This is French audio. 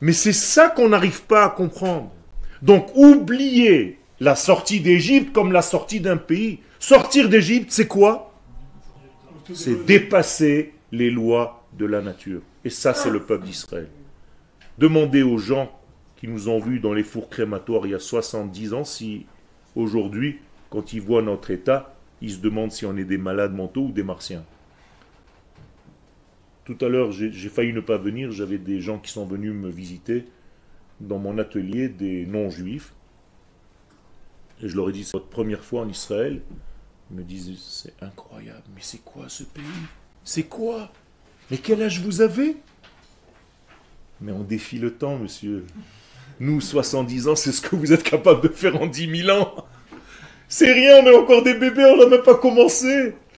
Mais c'est ça qu'on n'arrive pas à comprendre. Donc oubliez la sortie d'Égypte comme la sortie d'un pays. Sortir d'Égypte, c'est quoi? C'est dépasser les lois de la nature. Et ça, c'est le peuple d'Israël. Demandez aux gens qui nous ont vus dans les fours crématoires il y a 70 ans si aujourd'hui, quand ils voient notre état, ils se demandent si on est des malades mentaux ou des martiens. Tout à l'heure, j'ai failli ne pas venir, j'avais des gens qui sont venus me visiter dans mon atelier, des non-juifs. Et je leur ai dit, c'est votre première fois en Israël. Ils me disent, c'est incroyable, mais c'est quoi ce pays? C'est quoi? Mais quel âge vous avez? Mais on défie le temps, monsieur. Nous, 70 ans, c'est ce que vous êtes capable de faire en 10 000 ans. C'est rien, on est encore des bébés, on n'a même pas commencé.